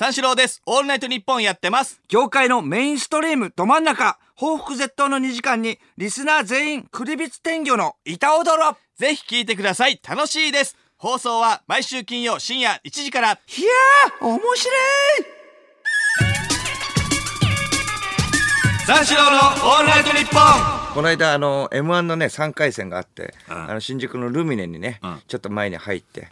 三四郎です。オールナイトニッポンやってます。業界のメインストリームど真ん中報復絶倒の2時間にリスナー全員クリビツ天魚の板踊ろぜひ聞いてください。楽しいです。放送は毎週金曜深夜1時から。いやー面白い三四郎のオールナイトニッポンこの間あの m 1のね3回戦があって、あの新宿のルミネにね、ちょっと前に入って、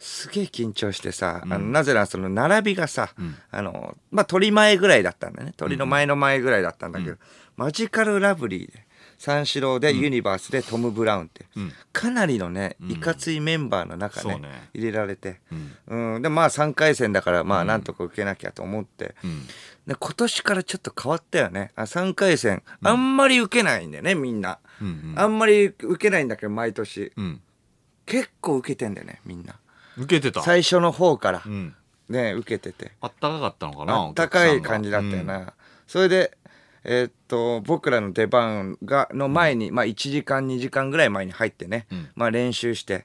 すげえ緊張してさ、あのなぜならその並びがさ、あのまあ鳥前ぐらいだったんだね。鳥の前の前ぐらいだったんだけど、マジカルラブリーで三四郎でユニバースでトム・ブラウンって、かなりのねいかついメンバーの中ね,、入れられて、うん。でまあ3回戦だからまあなんとか受けなきゃと思って、で今年からちょっと変わったよね。あ3回戦。あんまり受けないんだよねみんな、あんまり受けないんだけど毎年、ん。結構受けてんだよねみんな受けてた？最初の方から、ん。ね受けてて。あったかかったのかな？あったかい感じだったよな、。それでえーっと僕らの出番がの前に、まあ1時間2時間ぐらい前に入ってね、まあ練習して、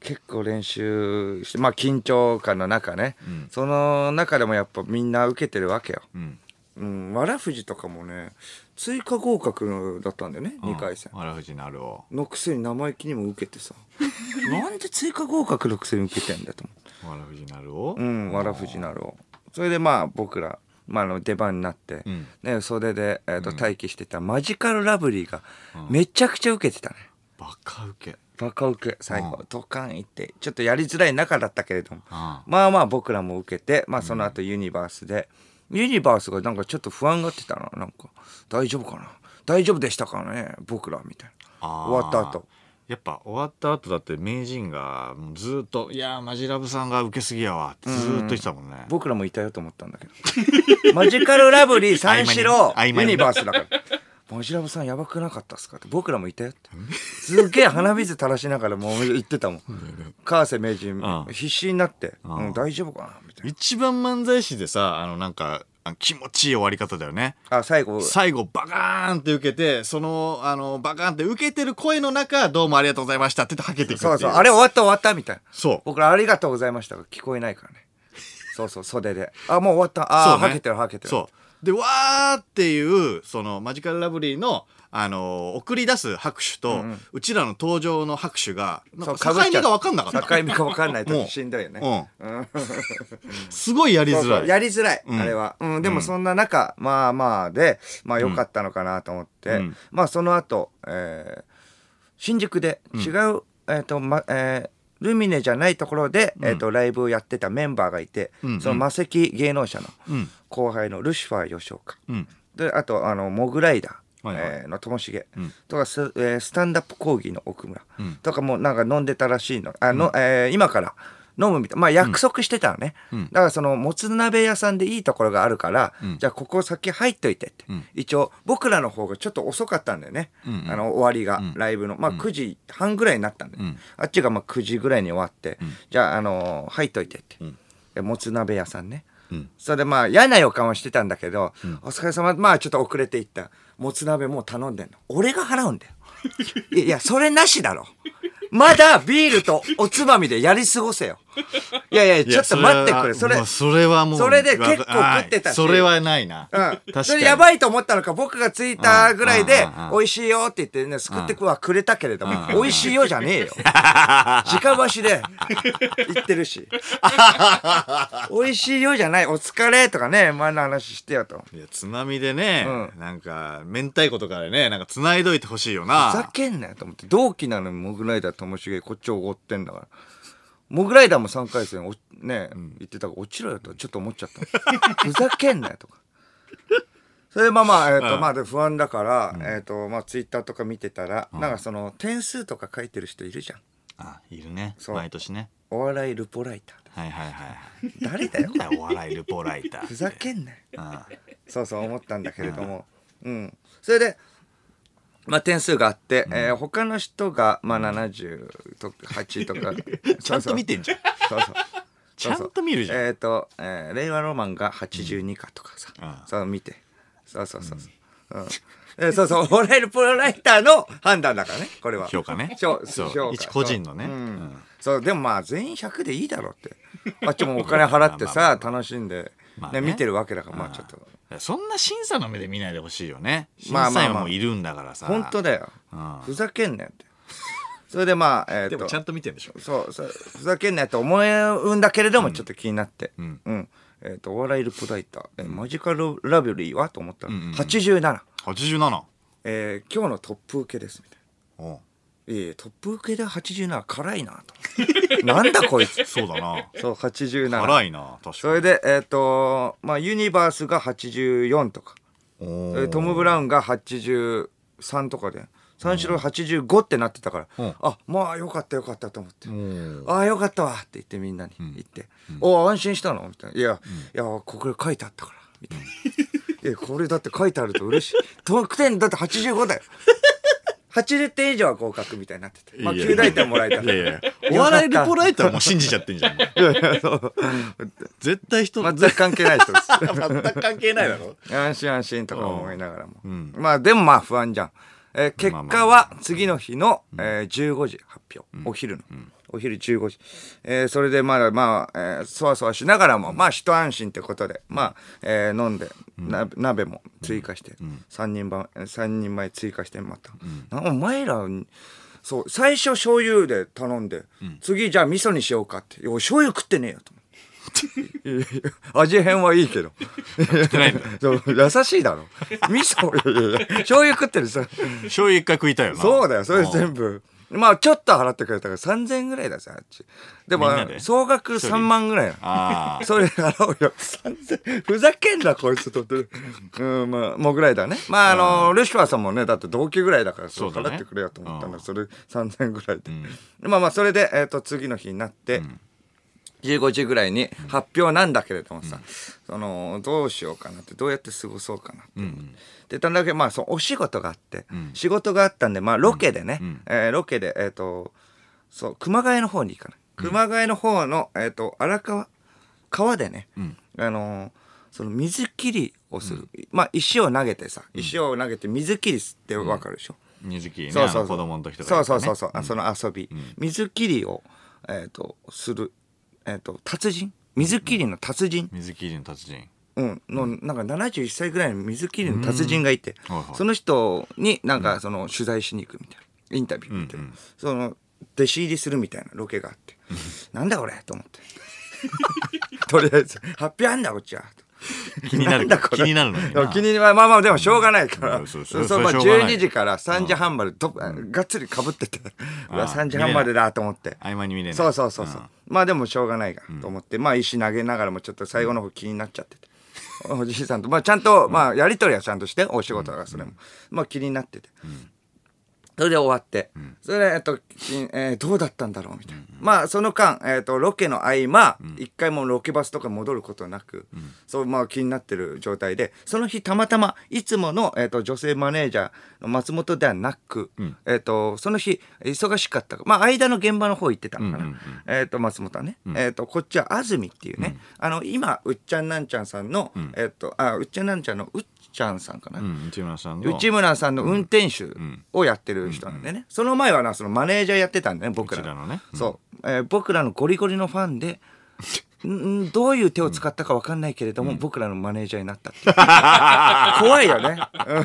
結構練習してまあ緊張感の中ね、その中でもやっぱみんな受けてるわけよ、んうん、わらふじとかもね追加合格だったんだよね、2回戦。わらふじなるを。のくせに生意気にも受けてさ。なんで追加合格のくせに受けてんだと思わらふじなるを。ううんわらふじなるを。それでまあ僕ら、まあ、あの出番になって、ん。ね、袖で、えー、と待機してたマジカルラブリーがめちゃくちゃ受けてたね。バカ受け。バカ受け最後、うん。ドカンいってちょっとやりづらい中だったけれども、あまあまあ僕らも受けて、まあ、その後ユニバースで、ユニバースがなんかちょっと不安がってたな。なんか大丈夫かな。大丈夫でしたかね僕らみたいな。終わった後。やっぱ終わった後だって名人がずっと「いやーマジラブさんが受けすぎやわ」ってずーっと言ってたもんね。僕らもいたよと思ったんだけど。マジカルラブリー三四郎ユニバースだからマジラブさんやばくなかったっすか？って。僕らもいたよって。すっげえ鼻水垂らしながらもう言ってたもん。川瀬名人うん。必死になって「ん。うん、大丈夫かな?」みたいな。一番漫才師でさあのなんか気持ちいい終わり方だよね。あ最後。最後バカーンって受けてそのあのバカーンって受けてる声の中「どうもありがとうございました」って言ってはけていくっていそうそう。あれ終わった終わったみたいな。そう。僕らありがとうございましたが聞こえないからね。そうそう袖で。あもう終わった。あね。はけてるはけてる。そうでわーっていうそのマジカルラブリーのあの送り出す拍手と、うちらの登場の拍手がなんか境目が分かんなかった。境目が分かんないとしんどいよね。うん。すごいやりづらい。そうそうやりづらい、ん。あれは、うん、でもそんな中、まあまあでまあ良かったのかなと思って、うん。まあその後、えー新宿で違う、えっ、とまえールミネじゃないところで、えー、とライブをやってたメンバーがいて、ん。その魔石芸能者のうん。後輩のルシファー吉岡、うん。であとあのモグライダー、はいはい。えーのともしげ、ん。とかス,、えースタンダップ講義の奥村、ん。とかもなんか飲んでたらしいの。あの、えー今から飲むみたいまあ約束してたのね、ん。だからそのもつ鍋屋さんでいいところがあるから、じゃあここ先入っといてって、ん。一応僕らの方がちょっと遅かったんだよね、んうん。あの終わりが、ライブの。まあ9時半ぐらいになったんだよ、ん。あっちがまあ9時ぐらいに終わって、じゃあ、あのー入っといてって、でもつ鍋屋さんね、うん。それでまあ嫌な予感はしてたんだけど、お疲れ様。まあちょっと遅れていった。もつ鍋もう頼んでんの。俺が払うんだよ。いやそれなしだろ。まだビールとおつまみでやり過ごせよいやいやちょっと待ってくれ。それそれはもうそれで結構食ってたそれはない。な、うん、確かに。それやばいと思ったのか僕が着いたぐらいで美味しいよって言ってね救ってくはくれたけれども美味しいよじゃねえよ。直箸で言ってるし。美味しいよじゃないお疲れとかね前の話してよと。いやつまみでね、うなんか明太子とかでねなんか繋いどいてほしいよふざなけんなよと思って。同期なのにモグライダーともしげこっちをおごってんだからモグライダーも3回戦おね、言ってたから落ちろよとちょっと思っちゃった。ふざけんなよとか。それでまあまあ、えーとうんまあで不安だから、えっ、とまあツイッターとか見てたら、なんかその点数とか書いてる人いるじゃん。あいるね。そう。毎年ね。お笑いルポライターはいはいはいはい。誰だよ？お笑いルポライターふざけんなよ。あそうそう思ったんだけれども、うん、それで、まあ、点数があって、えー他の人が、まあ、70とか8とか。ちゃんと見てんじゃん。そうそう。ちゃんと見るじゃん。えっ、と、えー令和ロマンが82かとかさ、うん。そう見て。そうそうそうそう、うん。えーそうそう。お笑いルポライターの判断だからね。これは。評価ね。評そう。評価。一個人のね。そう。うん。そう。でもまあ全員100でいいだろうって。あっちもお金払ってさ 楽しんで、ねまあね。見てるわけだからまあちょっと。そんな審査の目で見ないでほしいよね。審まあまあまあ。査員もいるんだからさ。本当だよ。うん。ふざけんなよって。それでまあえっ、と。でもちゃんと見てんでしょ。そうそう。ふざけんなよって思うんだけれどもちょっと気になって。うん。うん、えっ、とお笑いルポライター、えマジカルラブリーは？と思ったら、うんうんうん。87、87えー今日のトップ受けですみたいなえトップ受けで87辛いなと。なんだこいつ。そうだな。そう87辛いな確かに。それでえっ、とまあユニバースが84とか。トム・ブラウンが83とかで。三四郎85ってなってたから、うん。あまあよかったよかったと思って、おーああよかったわって言ってみんなに言って「おお安心したの?」みたいな「いや、いやここで書いてあったから」みたいな「いやこれだって書いてあると嬉しい。得点だって85だよ」80点以上は合格みたいになってて、まあ、いや9大点もらえたいやいや。お笑いルポライターも信じちゃってんじゃん。絶対人全く関係ない人です。全く関係ないだろ。安心安心とか思いながらも、うん。まあでもまあ不安じゃん、えー結果は次の日の、えー15時発表、お昼の、お昼15時、えーそれでまだまあ、えーそわそわしながらも、まあ一安心ってことでまあ、えー飲んで、な鍋も追加して、三人ば三人前追加してまた、なお前らそう最初醤油で頼んで、次じゃあ味噌にしようかって「いや俺醤油食ってねえよ」と 味変はいいけど。優しいだろ。味噌、醤油食ってるさ。醤油一回食いたいよな。そうだよ、それ全部。まあ、ちょっと払ってくれたから3000円ぐらいださ、あっち。でもみんなで、総額3万ぐらいなああそれ払うよ。3000ふざけんな、こいつとって。うん、まあ、もぐらいだね。まあ、あの、ルシファーさんもね、だって同期ぐらいだから、それそうだね払ってくれよと思ったんだ。うんそれ3000円ぐらいで。まあまあ、それで、えっと、次の日になって、15時ぐらいに発表なんだけれどもさ、そのどうしようかなってどうやって過ごそうかなって、うんでたんだけまあそのお仕事があって、ん。仕事があったんでまあロケでね、ん。えーロケでえっ、とそう熊谷の方に行かない。熊谷の方の、えっ、と荒川川でね、ん。あのーその水切りをする、まあ石を投げてさ石を投げて水切りってわかるでしょ、水切りねそうそうそう。子供の時とかそうそうそうそう、あその遊び、水切りを、えー、とする、えー、と達人？水切りの達人、水切りの達人。うん、のなんか71歳ぐらいの水切りの達人がいて、はいはい。その人になんかその取材しに行くみたいな。インタビューみたいな、うんうん。その弟子入りするみたいなロケがあって、なんだこれ？と思って。とりあえず。発表あんだこっちは 気になる。気になるのにな。気にまあまあまあでもしょうがないから、うんそそう。うそうまあそうがない。12時から3時半までど、がっつりかぶってて、うわあ3時半までだと思って。合間に見れない。そうそうそうそう、まあでもしょうがないがと思って、まあ石投げながらもちょっと最後の方気になっちゃってて、おじいさんとまあちゃんと、まあやり取りはちゃんとしてお仕事がそれも、まあ気になってて、それで終わって、それで、えっと、きえーどうだったんだろうみたいな。まあ、その間、えっと、ロケの合間、一、回もロケバスとか戻ることなく、そう、まあ気になってる状態で、その日たまたま、いつもの、えっと、女性マネージャーの松本ではなく、えっと、その日、忙しかった。まあ、間の現場の方行ってたのかな。うんうんうん。えっと、松本はね。えっと、こっちは安住っていうね、あの、今、うっちゃんなんちゃんさんの、えっと、あ、うっちゃんなんちゃんのうっちゃんさんかな。うん内村さんの。内村さんの運転手をやってる人なんでね、その前はなそのマネージャーやってたんでね僕ら。のね。うん。そう、えー僕らのゴリゴリのファンでんんどういう手を使ったか分かんないけれども、僕らのマネージャーになったっ 怖いよね、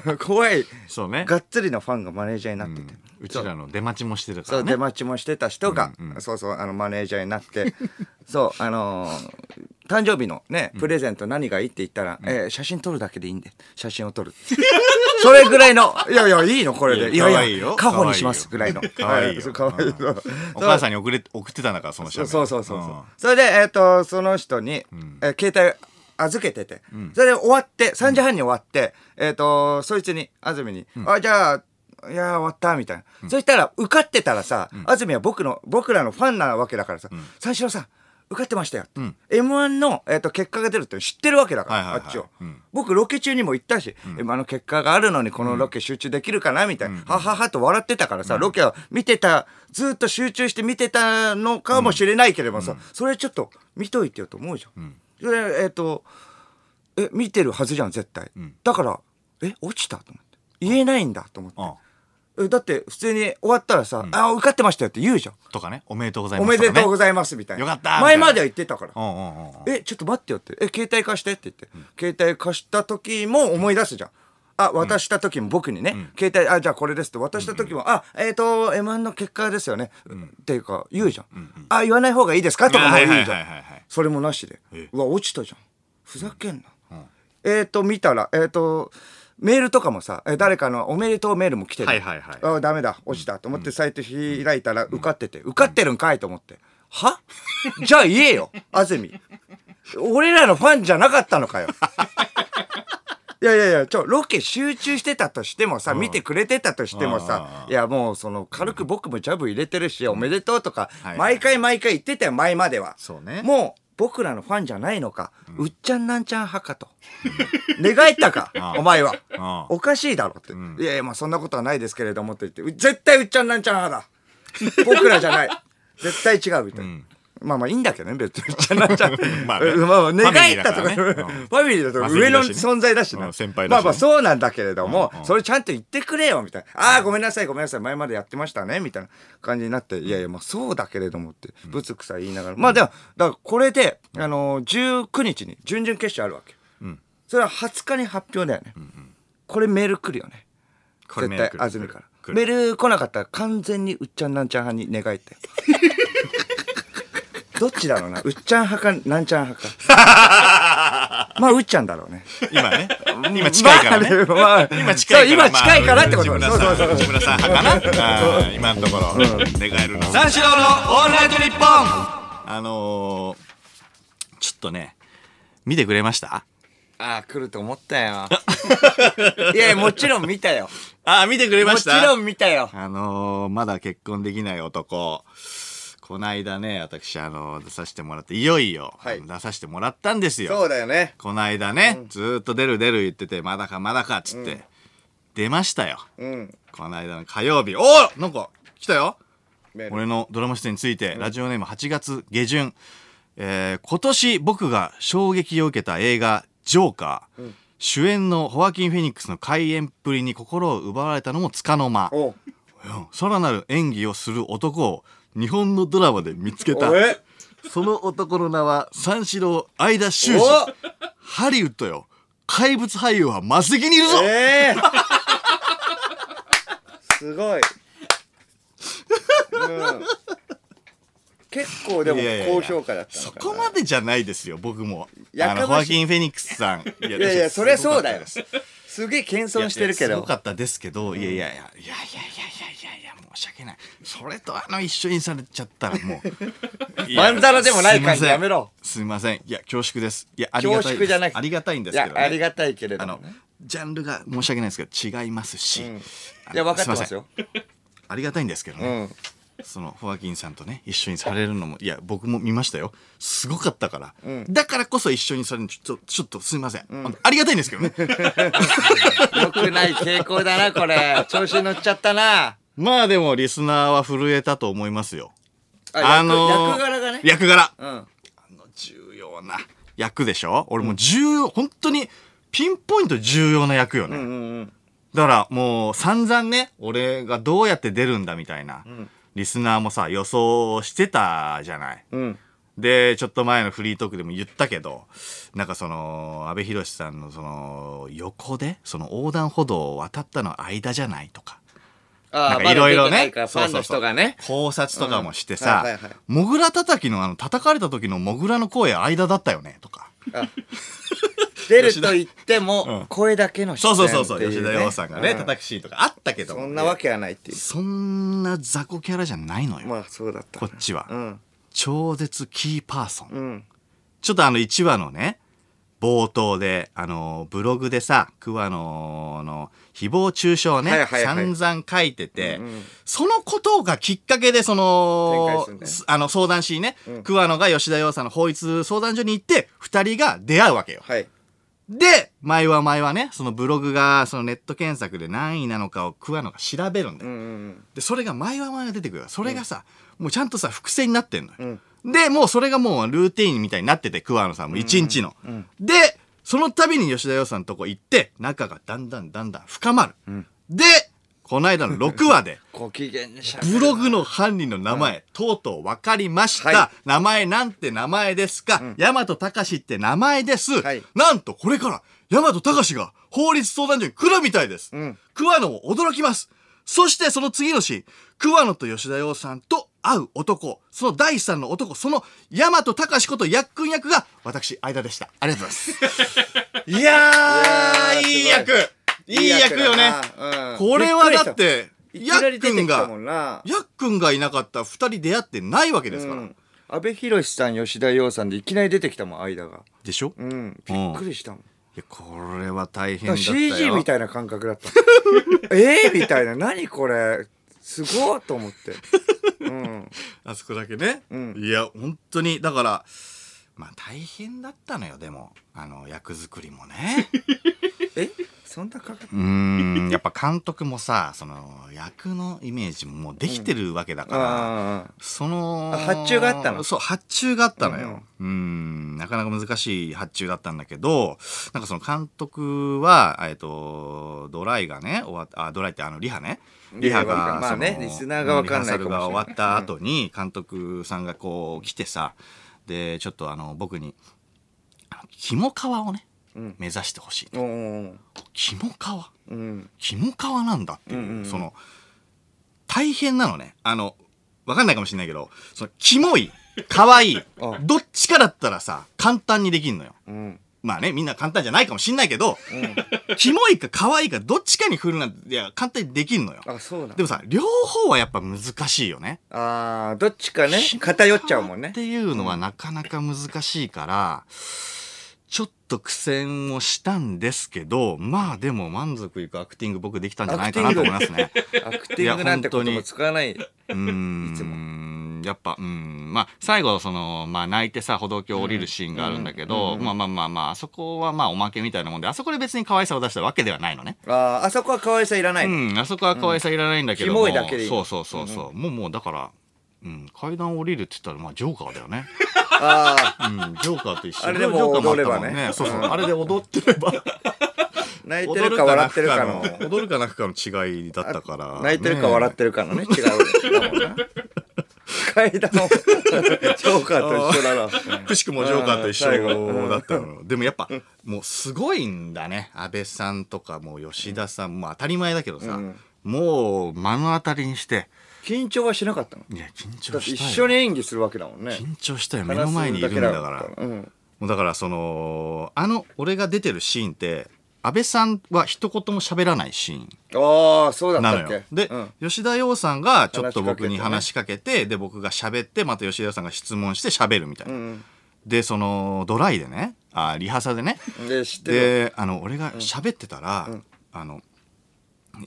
うん怖い。そうね。がっつりのファンがマネージャーになってて、うちらの出待ちもしてるかそうらね出待ちもしてた人が、そうそうあのマネージャーになって。そうあのー誕生日のねプレゼント何がいいって言ったら、えー写真撮るだけでいいんで。写真を撮る それぐらいのいやいやいいのこれで。いやいやいいよ。家宝にしますぐらいの。可愛いよ。そう可愛いそうお母さんに送れ送ってたんだからその写そうメそうそうそう。そう、ん。それでえっ、とその人に、えー携帯預けてて、それで終わって3時半に終わって、えっ、とそいつに安住に「あじゃあいやー終わった」みたいな、そしたら受かってたらさ、安住は僕の僕らのファンなわけだからさ「三四郎さん受かってましたよ」って、m 1の、えー、と結果が出るって知ってるわけだから、あっちを、うん。僕ロケ中にも言ったし、今の結果があるのにこのロケ集中できるかなみたいな、はははと笑ってたからさ、ロケを見てたずっと集中して見てたのかもしれないけれどもさ、それちょっと見といてよと思うじゃん。それえっ、とえ見てるはずじゃん絶対、だからえ落ちたと思って。言えないんだと思って、だって普通に終わったらさ、あ受かってましたよって言うじゃん。とかね。おめでとうございまおすとかね。めでとうございますみたいな。よかった。前までは言ってたから。うんうんうんうん。えちょっと待ってよって。え携帯貸してって言って、携帯貸した時も思い出すじゃん。あ渡した時も僕にね、携帯あじゃあこれですって。渡した時も、あえっ、と M1 の結果ですよね、っていうか言うじゃん、あ言わない方がいいですかとかも言うじゃん、はいはいはいはいはい。それもなしで。えうわ落ちたじゃん。ふざけんな、えっ、と見たらえっ、とメールとかもさ、え誰かのおめでとうメールも来てる、はいはいはい。あダメだ落ちた。と思ってサイト開いたら受かってて、受かってるんかいと思って。は？じゃあ言えよ。安住。俺らのファンじゃなかったのかよ。いやいやいやちょロケ集中してたとしてもさ見てくれてたとしてもさいやもうその軽く僕もジャブ入れてるしおめでとうとかはい。毎回毎回言ってたよ前までは。そうね。もう僕らのファンじゃないのか、うっちゃんなんちゃん派かと。願ったか、お前は。あおかしいだろって。いやいや、まあそんなことはないですけれどもって言って、う絶対うっちゃんなんちゃん派だ。僕らじゃない。絶対違うみたいな。まあまあいいんだけどね、別に。まあね。まあまあ願ったとか、ファミリーだと上の存在だしな。うん先輩だしね。まあまあそうなんだけれども、それちゃんと言ってくれよ、みたいな。ああ、ごめんなさい、ごめんなさい、前までやってましたね、みたいな感じになって、いやいや、まあそうだけれどもって、ぶつくさ言いながら。まあでも、だからこれで、あのー、19日に準々決勝あるわけ。それは20日に発表だよね。これメール来るよね。絶対安住から。メール来なかったら完全にうっちゃんなんちゃん派に願いてどっちだろうな？うっちゃん派かなんちゃん派か。まあうっちゃんだろうね。今ね。今近いからね、まあまあ今近いから今近いからってことまあ内村さんそうそうそう。内村さん派かな？今のところ、願えるの。は三四郎のオールナイトニッポン。あのー、ちょっとね見てくれました？ああ来ると思ったよ。いやいやもちろん見たよ。あー見てくれまもちしたろん見たよ。あのー、まだ結婚できない男こないだね私あのー出させてもらっていよいよ、はい。出させてもらったんですよ。そうだよね。こないだね、ずーっと出る出る言っててまだかまだかっつって、出ましたよ。うん。この間の火曜日。おおなんか来たよ。俺のドラマ出演について、ラジオネーム8月下旬、えー今年僕が衝撃を受けた映画「ジョーカー」主演のホアキン・フェニックスの開演っぷりに心を奪われたのもつかの間。さらなる演技をする男を日本のドラマで見つけたその男の名は三四郎相田修二ハリウッドよ。怪物俳優は末席にいるぞ、えー、すごい、うん、結構でも高評価だったそこまでじゃないですよ僕も。あのホアキン・フェニックスさん。いやいやそれそうだよ。すげえ謙遜してるけど。すごかったですけど、いやいやいやいやいやいや申し訳ない。それとあの一緒にされちゃったらもう。まんざらでもない感じすいませんやめろすいません。いや恐縮です。いやありがたい恐縮じゃなくてありがたいんですいけど、ね、やありがたいけれどもね。ジャンルが申し訳ないですけど違いますし、ん。あのいや分かってますいよせん。ありがたいんですけどうね、ん。そのホアキンさんとね一緒にされるのもいや僕も見ましたよ。すごかったから、ん。だからこそ一緒にされるのちょっとちょっとすいません、ありがたいんですけどね。よくない傾向だなこれ。調子に乗っちゃったなまあでもリスナーは震えたと思いますよ。あ役,、ー役柄がね。役柄。うん。重要な役でしょ？俺もう重要、本当にピンポイント重要な役よね、うんうんだからもう散々ね俺がどうやって出るんだみたいな、リスナーもさ予想してたじゃない。うん。でちょっと前のフリートークでも言ったけどなんかその阿部寛さんのその横でその横断歩道を渡ったの間じゃないとか。あなんかいろいろねファンの人がね。考察とかもしてうんさモグラ叩きのあの叩かれた時のモグラの声間だったよねとか。出ると言って うん。も声だけの人そうそうそうそう吉田羊さんがねうん叩くシーンとかあったけどそんなわけはないっていう。そんな雑魚キャラじゃないのよ。まあそうだったこっちは。うん。超絶キーパーソン。うん。ちょっとあの1話のね冒頭であのブログでさ桑野の誹謗中傷をね、はいはいはい。散々書いてて、うんうん。そのことがきっかけでそのね。あの相談しにね、うん。桑野が吉田羊さんの法律相談所に行って2人が出会うわけよ。はい。で前は前はねそのブログがそのネット検索で何位なのかを桑野が調べるんだよ。うんうんでそれが前は前が出てくるそれがさ、もうちゃんとさ伏線になってんのよ。うんでもうそれがもうルーティーンみたいになってて桑野さんも一日の、ん。でその度に吉田羊さんのとこ行って仲がだんだんだんだん深まる、ん。でこの間の6話で ブログの犯人の名前、とうとう分かりました、はい。名前なんて名前ですか、大和隆って名前です、はい。なんとこれから大和隆が法律相談所に来るみたいです、ん。桑野も驚きます。そしてその次のシーン桑野と吉田洋さんと会う男その第三の男その大和隆ことやっくん役が私間でした。ありがとうございます。いやーいいい役。い。い役よねうん。これはだってやっくんがやっくんがいなかったら二人出会ってないわけですから。うん。阿部寛さん吉田羊さんでいきなり出てきたもん間が。でしょ、いうん。びっくりしたもん。やこれは大変だったよ。CG みたいな感覚だった。えー？みたいな。何これ？すごいと思ってうんあそこだけね。うんいや、本当に、だから、まあ大変だったのよ、でも。あの、役作りもね。え？そんなかかっうーん、やっぱ監督もさ、その、役のイメージももうできてるわけだから、そのあ発注があったの？そう発注があったのよ。うん。なかなか難しい発注だったんだけどなんかその監督はえっとドライがね終わっあドライってあのリハね。リハがまあねそのリスナーがわかんないかもしれない。リハーサルが終わった後に監督さんがこう来てさでちょっとあの僕に肝皮をねうん目指してほしいうんうん肝皮？うん。肝皮なんだっていう、うんうんうん。その大変なのね。あのわかんないかもしれないけどそのキモい可愛いあ どっちかだったらさ簡単にできんのよ。うん。まあねみんな簡単じゃないかもしんないけど、キモいか可愛いかどっちかに振るなんていや簡単にできんのよ。あそうだ。でもさ両方はやっぱ難しいよね。あーどっちかね偏っちゃうもんね。っていうのはなかなか難しいから、ちょっと苦戦をしたんですけどまあでも満足いくアクティング僕できたんじゃないかなと思いますね。アクティングなんてことも使わない。うーんやっぱうん。まあ最後そのまあ泣いてさ歩道橋降りるシーンがあるんだけど、まあまあまあまああそこはまあおまけみたいなもんであそこで別に可愛さを出したわけではないのね。ああ、あそこは可愛さいらないの。うんあそこは可愛さいらないんだけどキも、モいだけでいいそうそうそうそう、もうもうだから、うん、階段降りるって言ったらまあジョーカーだよね。ああ、うん、ジョーカーと一緒。あれでもジョーカーもあったもん踊ればね。そうそう、あれで踊ってれば。泣いてるか笑ってるかの。踊るか泣くかの違いだったから。泣いてるか笑ってるかのね、違う。だもんな階段を、ジョーカーと一緒だな。くしくもジョーカーと一緒だったの。でもやっぱもうすごいんだね。安倍さんとかもう吉田さん。も当たり前だけどさ、うん。もう目の当たりにして緊張はしなかったの？いや緊張だってしたよ一緒に演技するわけだもんね。緊張したよ。目の前にいるんだから。うん。もうだからそのあの俺が出てるシーンって安倍さんは一言も喋らないシーン。ああ、そうだっなたっけ？のよ。で、うん。吉田洋さんがちょっと僕に話話しかけてで僕が喋ってまた吉田洋さんが質問して喋るみたいな、うんでそのドライでねあリハーサルでね。うん。で、あの俺が喋ってたら、あの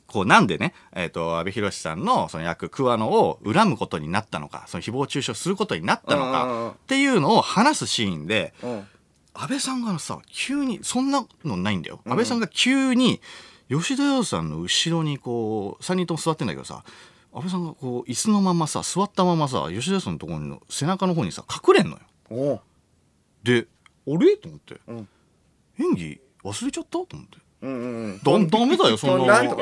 こうなんでね、えー、と阿部寛さんのその役桑野を恨むことになったのかその誹謗中傷することになったのかっていうのを話すシーンでうん。安倍さんがさ急にそんなのないんだよ、安倍さんが急に吉田洋さんの後ろにこう3人とも座ってんだけどさ安倍さんがこう椅子のままさ座ったままさ吉田洋さんのところの背中の方にさ隠れんのよ。で「あれ?」と思って、うん演技忘れちゃった？と思って。うんうんだダメだよそんななんか。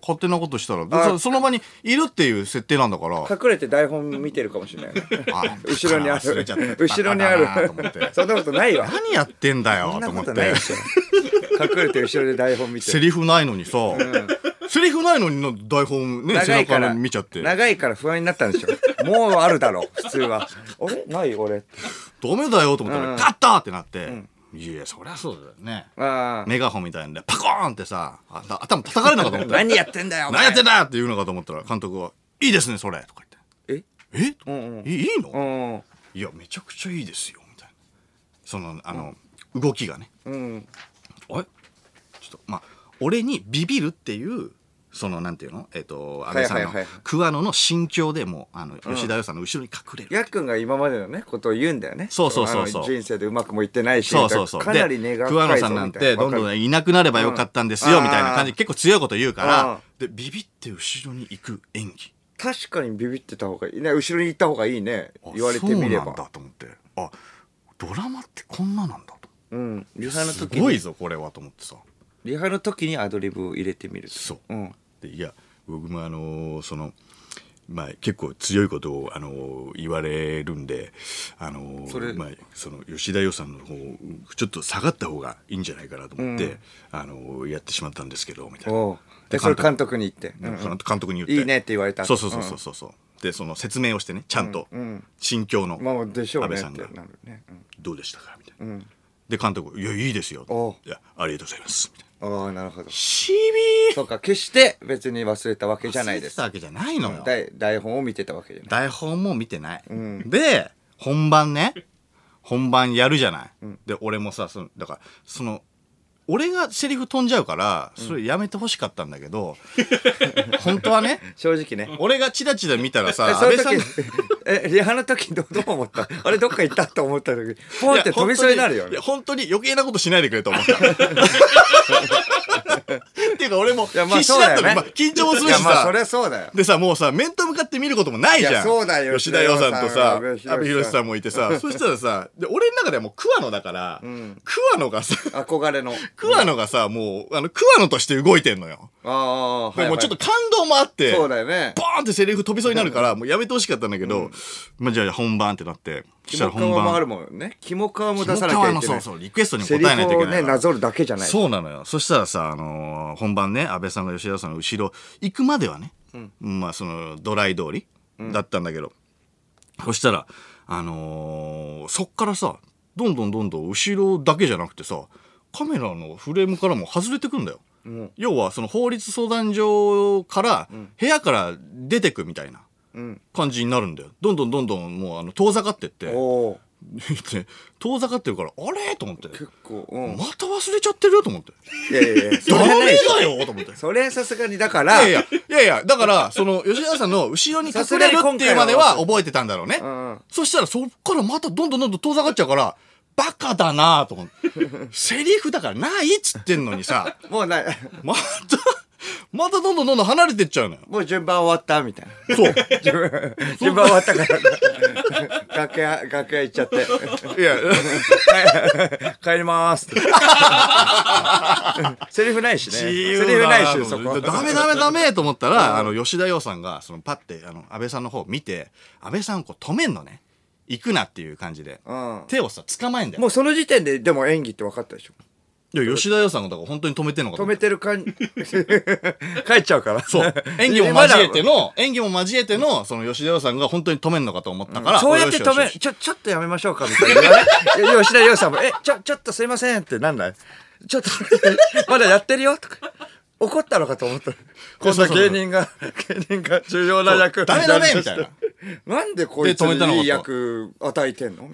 勝手なことしたら。あそその場にいるっていう設定なんだから。隠れて台本見てるかもしれない。後ろにある。後ろにある。そんなことないわ。何やってんだよと思って。隠れて後ろで台本見てる。セリフないのにさ、セリフないのにの台本ね背中見ちゃって。ダ長いから不安になったんでしょ。もうあるだろう、普通は。あれ？ない？俺。メだよと思ったら、うん。カッターってなって、いやそりゃそうだよね。ああ。メガホンみたいなんでパコーンってさあ頭叩かれるのかと思った何やってんだよ。お前。何やってんだって言うのかと思ったら監督は「いいですねそれ」とか言って「え？うんうん。いいいの？うん。いやめちゃくちゃいいですよ」みたいな。そのあの、動きがね。うん。あれ？ちょっとまあ俺にビビるっていうそのなんていうの？えっ、と安倍さんの桑野の心境でもうあの吉田洋さんの後ろに隠れる、やっくんが今までのね、ことを言うんだよね。そうそうそうそう。人生でうまくもいってないし。そうそうそう。かなり根が深いぞ桑野さんなんてどんどんいなくなればよかったんですよ、うん。みたいな感じ。で結構強いこと言うから、うん。でビビって後ろに行く演技。確かにビビってた方がいい。ね。後ろに行った方がいいね。あ。言われてみれそうなんだば。と思って。あドラマってこんななんだと。うん。リハのす時に、ごいぞこれはと思ってさ。リハの時にアドリブを入れてみる。そう。うん。でいや僕もあのそのまあ、結構強いことを、あの言われるんで、あのまあ、その吉田洋さんの方ちょっと下がった方がいいんじゃないかなと思って、あのやってしまったんですけどみたいな。でそれ監督に言って、うんうん監督に言って。いいねって言われたそうそうそうそうそうそう。でその説明をしてねちゃんと。心境の安倍さんがねってなるね、うん。どうでしたか？みたいな、で監督「いやいいですよ。おう」いやありがとうございます」みたいなああなるほど。しびー。そうか決して別に忘れたわけじゃないです。忘れてたわけじゃないのよ。台台本を見てたわけじゃない。台本も見てない、で本番ね。本番やるじゃない、で俺もさそのだからその俺がセリフ飛んじゃうからそれやめてほしかったんだけど、本当はね正直ね。俺がチラチラ見たらえさ安倍さんがえリハの時どうどう思った？あれどっか行ったと思った時ポンって飛びそうになるよね。いや本当に余計なことしないでくれと思った っていうか俺も必死だったの、ね。まあ緊張もするしさ。そりゃそうだよ。でさもうさ面と向かって見ることもないじゃん。そうだよ吉田洋さんとさ阿部寛さんもいてさそしたらさで俺の中ではもう桑野だから、桑野がさ憧れの。桑野がさ もうあの桑野として動いてんのよ、ああはい、はい、でもうちょっと感動もあってそうだよね。ボーンってセリフ飛びそうになるから、もうやめてほしかったんだけど、まあじゃあ本番ってなって、そした肝ら本番。皮もあるもんね。肝皮も出さなきゃいけない。そうそう、リクエストに応セリえないといけないから。なぞるだけじゃない。そうなのよ。そしたらさ、あのー本番ね、安倍さんが吉田さんの後ろ行くまではね、まあそのドライ通りだったんだけど、そしたら、あのーそっからさ、どんどんどんどん後ろだけじゃなくてさ、カメラのフレームからも外れてくんだよ。要はその法律相談所から部屋から出てくみたいなうん。感じになるんだよ。どんどんどんどんもうあの遠ざかってって、遠ざかってるから、あれ？と思って。結構うん。また忘れちゃってる？よと思って。いやいやいやそ ダメだよ！と思って。それはさすがにだからいやいや、いやいや、だから、その、吉田さんの後ろに隠れるっていうまでは覚えてたんだろうね。うん。そしたらそっからまたどんどんどんどん遠ざかっちゃうから、バカだなと思って。セリフだからないっつってんのにさ、もうなまた、またどんどんどんどん離れてっちゃうのよ。もう順番終わったみたいな。そう。順 番順番終わったから。楽屋楽屋行っちゃって。いや、帰りますって。セリフないしね。セリフないだしそこ。ダメダメダメと思ったら、あの、吉田洋さんが、その、パッて、あの、安倍さんの方を見て、安倍さんをこう止めんのね。行くなっていう感じで。うん手をさ、捕まえんだよ。もうその時点ででも演技って分かったでしょ？いや、吉田洋さんがだから本当に止めてんのかと止思ってめてる感じ 帰っちゃうからそう。演技も交えての、演技も交えての、その吉田洋さんが本当に止めんのかと思ったから、そうやって止め、よしよしよしちょ、ちょっとやめましょうかみたいな。い や吉田洋さんも、え、ちょ、ちょっとすいませんってなんない？ちょっと、まだやってるよ？とか。怒ったのかと思った。今度芸人が、芸人が重要な役。ダメダメみたいな。なんでこいつにいい役与えてんの？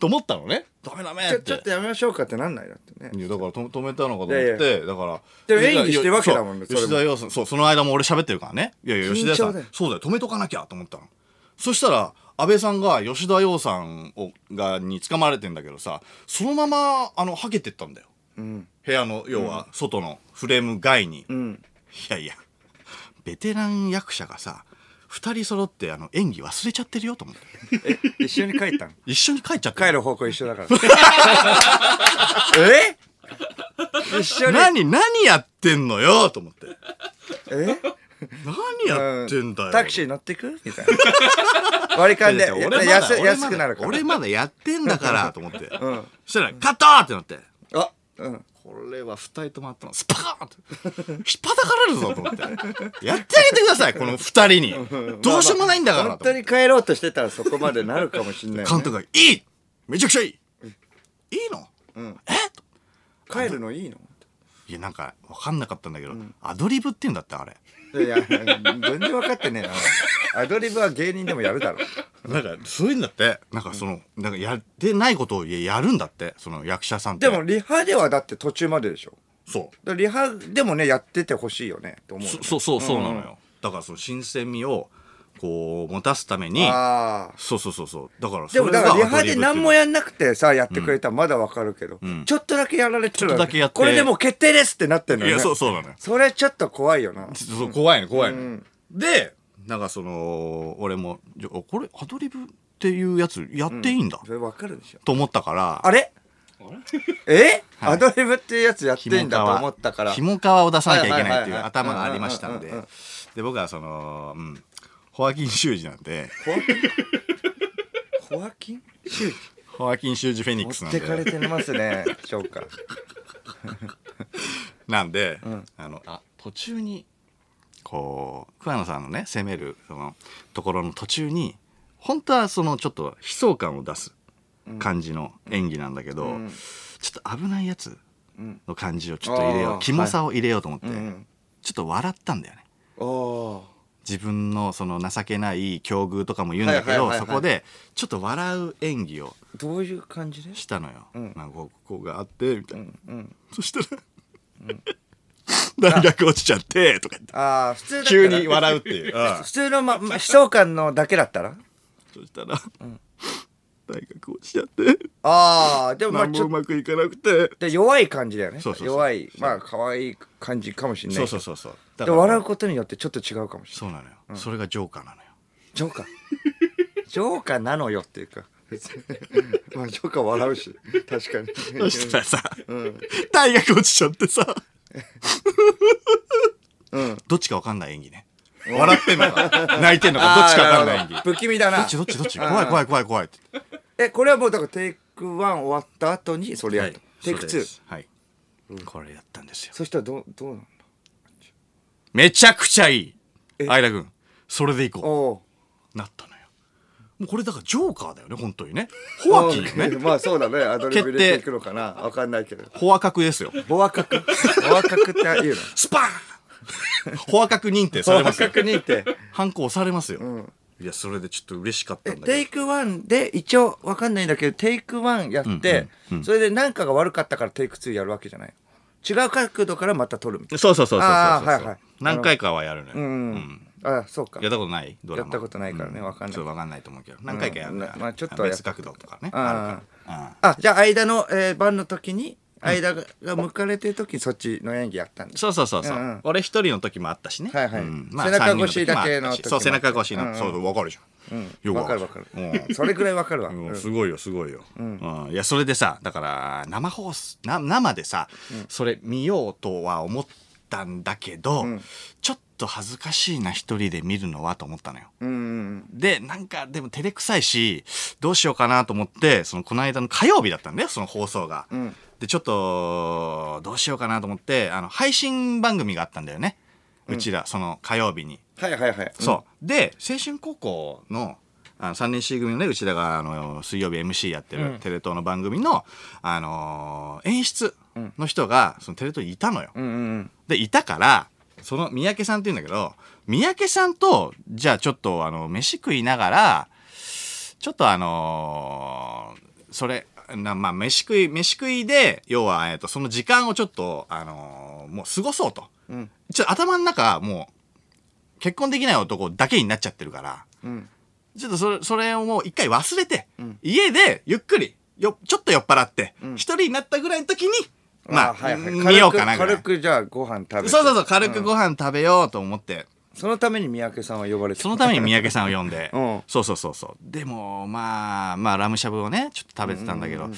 と思ったのね。ダメダメなちょ、って。ちょっとやめましょうかってなんないだってね。いやだからと止めたのかと思って、いやいだから。でも演技してるわけだもんね吉田洋さん、そう、その間も俺喋ってるからね。いやいや、吉田洋さん、そうだよ、止めとかなきゃと思ったの。そしたら、安倍さんが吉田洋さんをがに捕まれてんだけどさ、そのまま、あの、はけてったんだよ。うん。部屋の、要は、外のフレーム外に。うん。いやいや、ベテラン役者がさ、二人揃ってあの演技忘れちゃってるよと思って。え、一緒に帰ったの？一緒に帰っちゃって帰る方向一緒だから。え？一緒に。何、何やってんのよと思って。え？何やってんだよ。タクシー乗ってく？みたいな。割り勘で俺まだ安安くなるから。俺まだやってんだからと思って。んそしたら、カットーってなって。あ、うん。これは二人ともあったの。スパーンって。ひっぱたかれるぞと思って。やってあげてください、この二人に。どうしようもないんだから本。当に帰ろうとしてたらそこまでなるかもしんない、ね。監督が、いいめちゃくちゃいいいいの?え?帰るのいいの?いや、なんか、わかんなかったんだけど、アドリブって言うんだって、あれ。いや、全然分かってねえな。アドリブは芸人でもやるだろ。なんか、そういうんだって、なんかその、なんかやってないことをややるんだって、その役者さんって。でも、リハではだって途中まででしょ。そう。だからリハでもね、やっててほしいよね、と思うよね、そそうそうそうなのよ、だからその新鮮味をこう持たすためにああ。そうそうそうそう。だからでもだからリハで何もややんなくてさ、やってくれたらまだわかるけど、ちょっとだけやられてるちょっとだけやって。これでもう決定ですってなってんのよ、ね。いやそうそうなの。よそれちょっと怖いよな。そう怖いね怖いね、うん。でなんかその俺もじゃあこれアドリブっていうやつやっていいんだ、それわかるでしょ。と思ったから。あれ？え、はい。アドリブっていうやつやってんだと思ったから。ひもかわを出さなきゃいけないっていう頭がありましたんで。うんうんうんうん。で僕はその、うん、ホアキン修二なんで。ホアキン？シューホアキン修二フェニックス持なんで。ってかれてますね翔か なんで、ん。あのあ途中にこう桑野さんのね攻めるそのところの途中に本当はそのちょっと悲壮感を出す感じの演技なんだけど、うん。ちょっと危ないやつうん。の感じをちょっと入れよあーうキモさを入れようと思って、うんちょっと笑ったんだよね。お自分のその情けない境遇とかも言うんだけど、そこでちょっと笑う演技をどういう感じで？したのよ、うん。なんかこうがあってみたういな、んうん。そしたら、大学落ちちゃってとか言って。ああ普通急に笑うっていう、うん普通の、ま、ま悲壮感のだけだったら？そしたら、大学落ちちゃって。ああでもまあ何ちょうまくいかなくて。と弱い感じだよね。弱い。まあ可愛い感じかもしれないそうそうそうそう。だで笑うことによってちょっと違うかもしれない。そうなのよ、それがジョーカーなのよ。ジョーカー。ジョーカーなのよっていうか。まあジョーカー笑うし。確かに。そしたらさ、うん。大学落ちちゃってさ。うん。どっちかわかんない演技ね。笑ってんのか。泣いてんのか。どっちかわかんない演技。不気味だな。どっちどっちどっち？怖い怖い怖い怖いってえこれはもうだからテイク1終わった後にそれやると、テイク2そうです。はい、これやったんですよ。そしたらどうどうなんだめちゃくちゃいい。え？相田君それでいこおおう。なったのよ。もうこれだからジョーカーだよね本当にね。ホアキンよね まあそうだね。アドリブ入れていくのかな。わかんないけど。ホア角ですよ。ボア角ボア角って言うの？スパーン！ホア角認定されますよ。角認定。ハンコ押されますよ、んいやそれでちょっと嬉しかったえんだけど。テイク1で一応わかんないんだけどテイク1やって、うんうんうん。それで何かが悪かったからテイク2やるわけじゃない。違う角度からまた撮るみたいそうそうそうそうそうはいはい。何回かはやるのよ、なうん、あそうか。やったことない？ドラマ。やったことないからねわかんない。ちょっとわかんないと思うけど。何回かやるのよ。うん。まあちょっと別角度とかね。ああるから。あじゃあ間の、えー、番の時に間がが向かれてる時にそっちの演技やったんだそうそうそうそう、うんうん。俺一人の時もあったしね、はいはい。うん。背中越しだけの時そう背中越しの、うん。うんそうわかるじゃんうん。よくわかる。わかるうん。それぐらいわかるわ、うん。うん。すごいよすごいよ、うん。いやそれでさだから生放送な生でさ、それ見ようとは思ったんだけど、ん。ちょっと恥ずかしいな一人で見るのはと思ったのよ。うんうんでなんかでも照れくさいしどうしようかなと思ってそのこの間の火曜日だったんだよその放送が、んでちょっとどうしようかなと思ってあの配信番組があったんだよね。うちら、その火曜日に。はいはいはい。そう。で青春高校のあの3年 C 組のね内田があの水曜日 MC やってるテレ東の番組の、あのー演出の人がそのテレ東にいたのよ。うんうんうん。でいたからその三宅さんって言うんだけど三宅さんとじゃあちょっとあの飯食いながらちょっとあのーそれなまあ飯食い飯食いで要は、えっとその時間をちょっとあのーもう過ごそうと。うん。ちょっと頭の中もう結婚できない男だけになっちゃってるから。うん。ちょっとそれそれをもう一回忘れて、ん。家でゆっくりよちょっと酔っ払ってん。一、人になったぐらいの時にまあ、はいはい。見ようかなぐらい。軽く軽くじゃあご飯食べて。そうそうそう軽くご飯食べようと思って、そのために三宅さんは呼ばれてそのために三宅さんを呼んで、うん。そうそうそうそう。でもまあまあラムしゃぶをねちょっと食べてたんだけど、ラム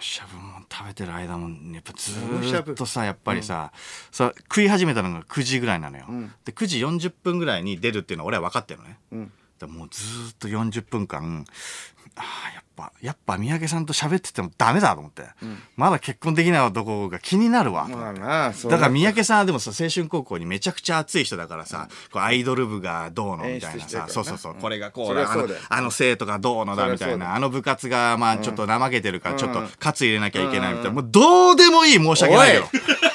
しゃぶも食べてる間もやっぱずっとさやっぱりさ、さ食い始めたのが9時ぐらいなのよ、ん。で9時40分ぐらいに出るっていうのは俺は分かってるのね、うん。もうずーっと40分間あーやっぱやっぱ三宅さんと喋っててもダメだと思って、まだ結婚できない男が気になるわ。まあなだから三宅さんはでもさ青春高校にめちゃくちゃ熱い人だからさ、こうアイドル部がどうのみたいなさそうそうそう、うんこれがこうだうあの生徒がどうのだみたいな。あの部活がまあちょっと怠けてるからちょっとうん喝入れなきゃいけないみたいな、もうどうでもいい。申し訳ないけど。おい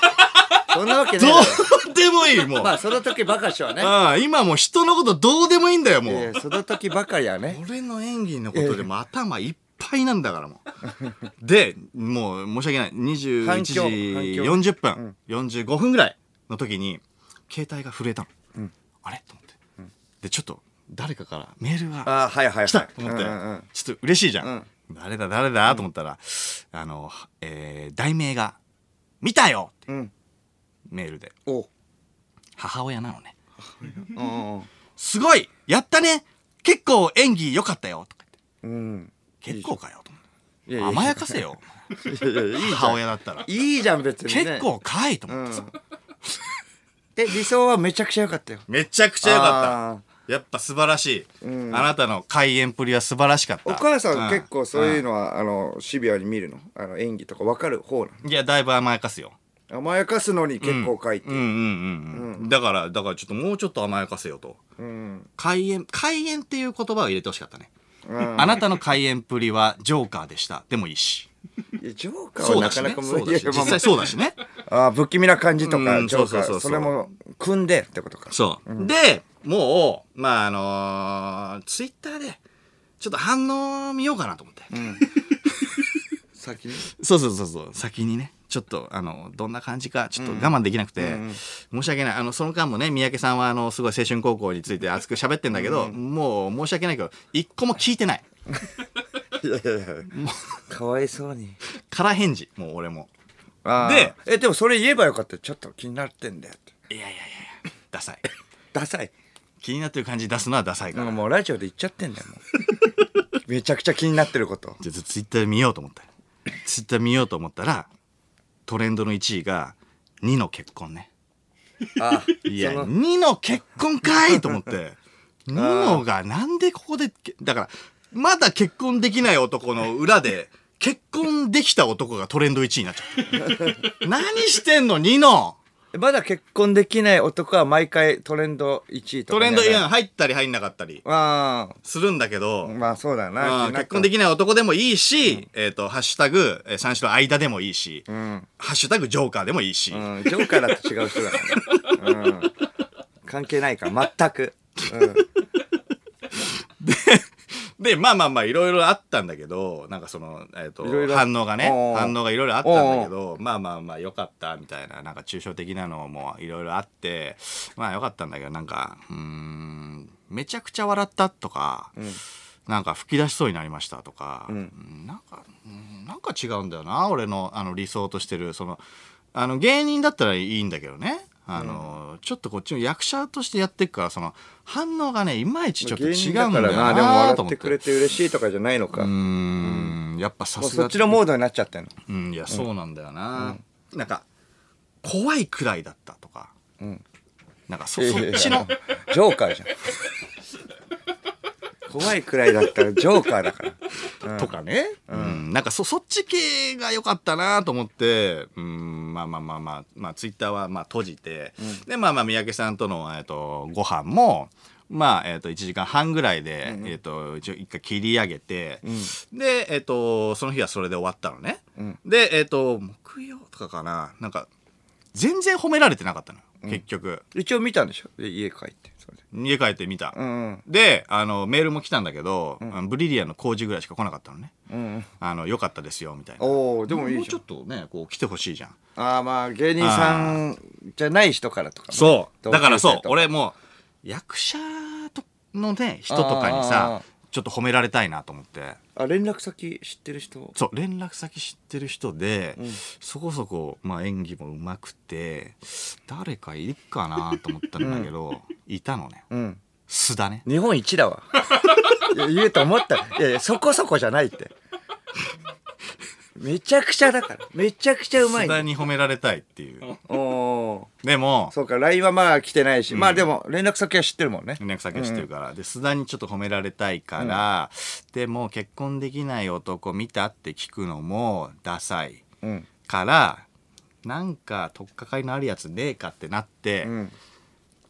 そんなわけねえどうでもいいもう、まあその時ばかしはね。ああ今もう人のことどうでもいいんだよもう、その時ばかりはね。俺の演技のことでも頭いっぱいなんだからもう。でもう申し訳ない。21時反響。反響40分、45分ぐらいの時に携帯が震えたの、あれ？と思って、でちょっと誰かからメールがあはいはいはい。来たと思って、うんうんうん。ちょっと嬉しいじゃん、誰だ誰だ？と思ったら、あの、えー題名が「見たよ!」って。うんメールで。お。母親なのね。すごい！やったね！結構演技良かったよ！とか言って。うん。結構かよと思って。甘やかせよ。いやいやいいじゃん母親だったら。いいじゃん別に、ね、結構かいと思ってさ、うん。で理想はめちゃくちゃ良かったよ。めちゃくちゃよかあった。やっぱ素晴らしい、うん。あなたの開演プリは素晴らしかった。お母さん結構そういうの、のは、あのシビアに見るの？あの演技とか分かる方なうんいやだいぶ甘やかすよ。の甘やかすのに結構書いて。うんうんうんうん、だからだからちょっともうちょっと甘やかせよと。うん。開演開演っていう言葉を入れてほしかったね、うん。あなたの開演プリはジョーカーでした。でもいいし。いやジョーカーはなかなかそうだしいやいやまあ。実際そうだしね。あー不気味な感じとか、うんジョーカー。そうそうそうそう。それも組んでってことか。そう、でもうまああのー、ツイッターでちょっと反応見ようかなと思って、先に？そうそうそうそう。先にねちょっとあのどんな感じかちょっと我慢できなくて、申し訳ない。あのその間もね三宅さんはあのすごい青春高校について熱く喋ってんだけど、もう申し訳ないけど一個も聞いてない。いやいやいや。かわいそうに。空返事。もう俺も。でえでもそれ言えばよかった。ちょっと気になってんだよって。いやいやいやいやダサい。ダサい。気になってる感じ出すのはダサいから、もうラジオで言っちゃってんだよもう。めちゃくちゃ気になってること。じゃあツイッターで見ようと思った。ツイッター見ようと思ったらトレンドの1位が2の結婚ね。あいやその。2の結婚かいと思って。2のがなんでここでだからまだ結婚できない男の裏で結婚できた男がトレンド1位になっちゃう。何してんの？2のまだ結婚できない男は毎回トレンド1位とトレンドかい1入ったり入んなかったりあするんだけど、あまあそうだよなうん結婚できない男でもいいし、えっ、と、ハッシュタグ、えー三種の間でもいいし、うん、ハッシュタグジョーカーでもいいし、うん、ジョーカーだって違う人だから、ね、うん、関係ないから全く、うん、で、まあまあまあ、いろいろあったんだけど、なんかその、えっ、といろい、ろ反応がね、反応がいろいろあったんだけど、まあまあまあ、よかったみたいな、なんか抽象的なのもいろいろあって、まあよかったんだけど、なんか、うーん、めちゃくちゃ笑ったとか、なんか吹き出しそうになりましたとか、んうん。なんか、うんなんか違うんだよな、俺のあの理想としてる、その、あの芸人だったらいいんだけどね。あの、ちょっとこっちの役者としてやっていくから、その、反応がね、いまいちちょっと違うんだよなでもな笑って。くれて嬉しいとかじゃないのか、うん、やっぱさうすがそっちのモードになっちゃってんのうん、いや、そうなんだよな。なんか、怖いくらいだったとか、ん。なんかそ、そっちの、ジョーカーじゃん。怖いくらいだったらジョーカーだから。とかね、うん、なんかそそっち系が良かったなと思って、うん、まあまあまあまあ、まあ、ツイッターはまあ閉じて、でまあまあ三宅さんとの、えっとご飯もまあえっと1時間半ぐらいで、えっと一応一回切り上げて、で、えっとその日はそれで終わったのね、でえっと木曜とかかな。なんか全然褒められてなかったの結局、一応見たんでしょ？で家帰って家帰って見た、うんであのメールも来たんだけど、あのブリリアンの工事ぐらいしか来なかったのね。うん。あの良かったですよみたいな。おおでもいいじゃん。もうちょっとねこう来てほしいじゃん。ああまあ芸人さんじゃない人からとかね。そう。だからそう。俺もう役者とのね人とかにあさーちょっと褒められたいなと思って。あ連絡先知ってる人？そう連絡先知ってる人で、そこそこ、まあ、演技もうまくて誰かいるかなと思ったんだけど、いたのね。うん。須田ね。日本一だわ。いや言うと思った。いやいやそこそこじゃないって。めちゃくちゃだから。めちゃくちゃうまい須田んだに褒められたいっていう。おおでもそうか LINE はまあ来てないし、まあでも連絡先は知ってるもんね。連絡先は知ってるから、で須田にちょっと褒められたいから、でも結婚できない男見たって聞くのもダサいうん。からなんか取っかかりのあるやつねえかってなって、うん。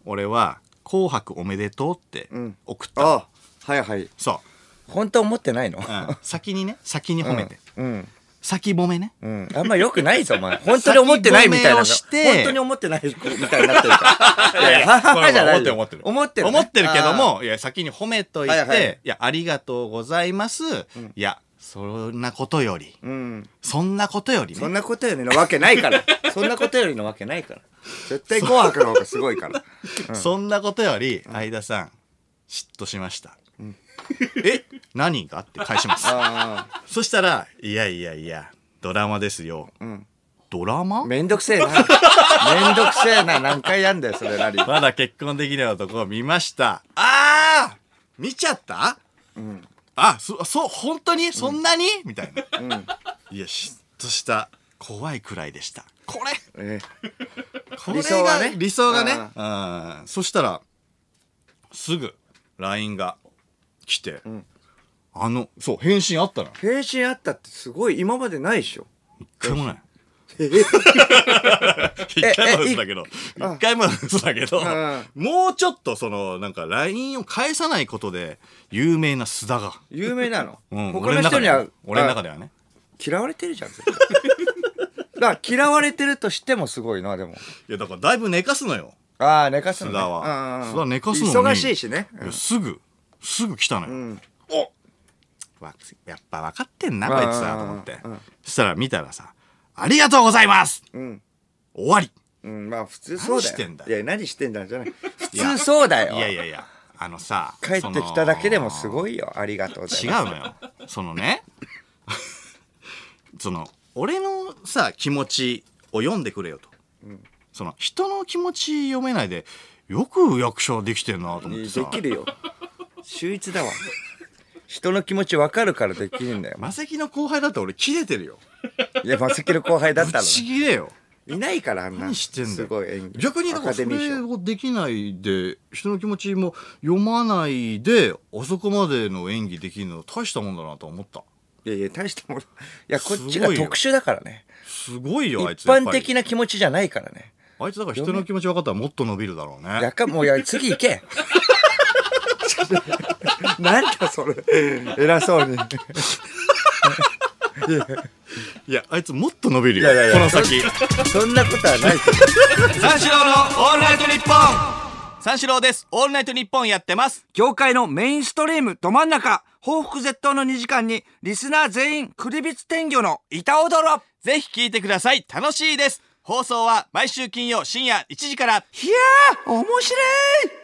俺は「紅白おめでとう」ってうん。送った。の、あはいはい。そ本当思ってないの？う、うん。先にね先に褒めて、うん先褒めね。うん、あんま良くないぞお前。本当に思ってないみたいな本当に思ってないみたいになってるから。いやいや はははじゃない。よ思ってる思ってる。思ってるね。思ってるけどもいや先に褒めといて、はいやありがとうございます、いやそんなことより。うん。そんなことよりね。そんなことよりのわけないから。そんなことよりのわけないから。絶対紅白の方がすごいから。そんなことより相田さん嫉妬しました、え何が？って返します。あそしたら「いやいやいやドラマですよ」ん。ドラマ？あめんどくせえな。めんどくせえな。何回やんだよそれ何まだ結婚できない男を見ました。あー見ちゃった、あそそう本当に？そんなに、みたいな、いやしっとした。怖いくらいでした。これ。えこれが理想はね。理想がね。うん。そしたらすぐ LINE が来て、あのそう返信あったの。返信あったってすごい今までないでしょ。一回もない。え一回も嘘だけど。あ一回も嘘だけどうんもうちょっとそのなんか LINE を返さないことで有名な須田が、有名なの、うん、他俺の人には俺の中あではね。嫌われてるじゃんだから嫌われてるとしてもすごいなでも。いやだからだいぶ寝かすのよ。ああ寝かすの、ね、須田は。うんうんうん。須田寝かすのに。忙しいしね、いやすぐすぐ来たのよ、うん。わやっぱ分かってんなうん。こいつはと思って。うん。そしたら見たらさ「ありがとうございます!うん」終わり。うんまあ普通そうだよ。何してんだ？いや何してんだじゃない。普通そうだよ。いやいやいやあのさ帰ってきただけでもすいごいよ。ありがとうござ違い。うますのよ。そのね その俺のさ気持ちを読んでくれよと、その人の気持ち読めないでよく役者できてんなと思ってさ。できるよ秀逸だわ。人の気持ち分かるからできるんだよ。マセキの後輩だって俺切れてるよ。いやマセキの後輩だったぶち切れよ。のいないからあんな。何してんだよ。すごい演技。逆にだからそアカデミーれ賞をできないで人の気持ちも読まないであそこまでの演技できるの大したもんだなと思った。いやいや大したもの。いやこっちすごいよ。が特殊だからね。すごいよあい一般的な気持ちじゃないからね。あいつだから人の気持ち分かったらもっと伸びるだろうね。やかもういや次行け なんだそれ。偉そうに。いやあいつもっと伸びるよ。いやいやいや。この先。そんなことはない三四郎のオールナイトニッポン。三四郎です。オールナイトニッポンやってます。業界のメインストリームど真ん中。報復絶倒の2時間にリスナー全員クリビツ天魚の板踊ろ。ぜひ聞いてください。楽しいです。放送は毎週金曜深夜1時から。いやー面白い